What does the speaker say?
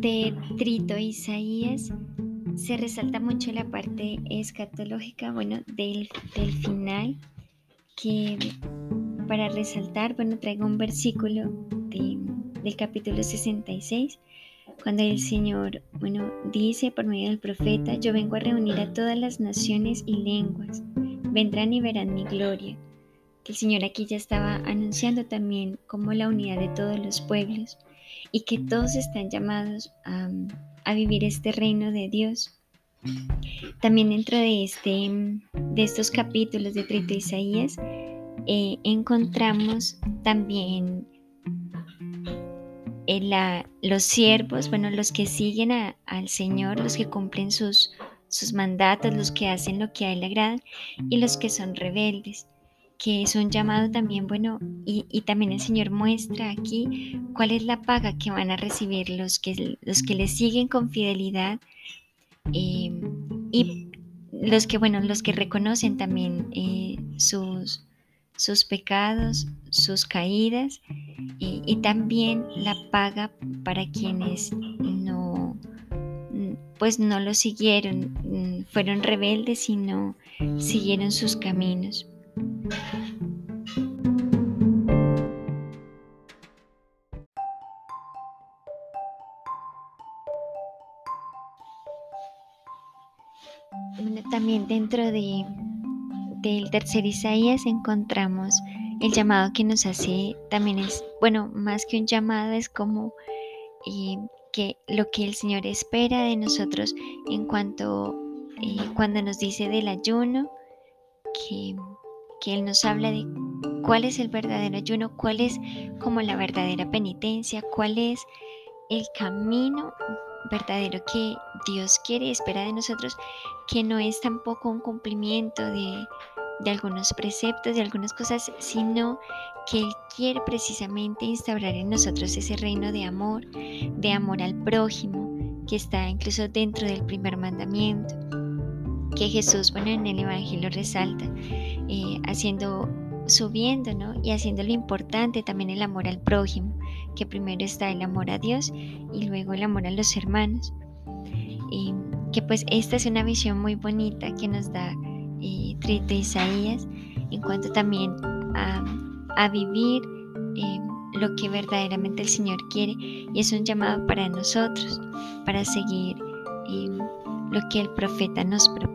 de Trito Isaías se resalta mucho la parte escatológica, bueno, del, del final, que para resaltar, bueno, traigo un versículo del capítulo 66, cuando el Señor, bueno, dice por medio del profeta, yo vengo a reunir a todas las naciones y lenguas, vendrán y verán mi gloria. Que el Señor aquí ya estaba anunciando también como la unidad de todos los pueblos y que todos están llamados a, vivir este reino de Dios. También dentro de, este, de estos capítulos de Trito Isaías eh, encontramos también eh, los siervos, bueno, los que siguen al Señor, los que cumplen sus, sus mandatos, los que hacen lo que a Él le agrada y los que son rebeldes, que es un llamado también, bueno, y, también el Señor muestra aquí cuál es la paga que van a recibir los que, los que le siguen con fidelidad eh, y los que, bueno, los que reconocen también sus sus pecados, sus caídas y, también la paga para quienes no pues no lo siguieron, fueron rebeldes y no siguieron sus caminos. También dentro de del tercer Isaías encontramos el llamado que nos hace, también es, bueno, más que un llamado, es como eh, que lo que el Señor espera de nosotros en cuanto, eh, cuando nos dice del ayuno, que, que Él nos habla de cuál es el verdadero ayuno, cuál es como la verdadera penitencia, cuál es el camino verdadero que Dios quiere y espera de nosotros, que no es tampoco un cumplimiento de, de algunos preceptos, de algunas cosas, sino que Él quiere precisamente instaurar en nosotros ese reino de amor, de amor al prójimo, que está incluso dentro del primer mandamiento, que Jesús, bueno, en el Evangelio resalta, eh, haciendo, subiendo, ¿no? Y haciendo lo importante también el amor al prójimo, que primero está el amor a Dios y luego el amor a los hermanos. Y que pues esta es una visión muy bonita que nos da eh, de Isaías en cuanto también a, vivir eh, lo que verdaderamente el Señor quiere y es un llamado para nosotros, para seguir eh, lo que el profeta nos propone.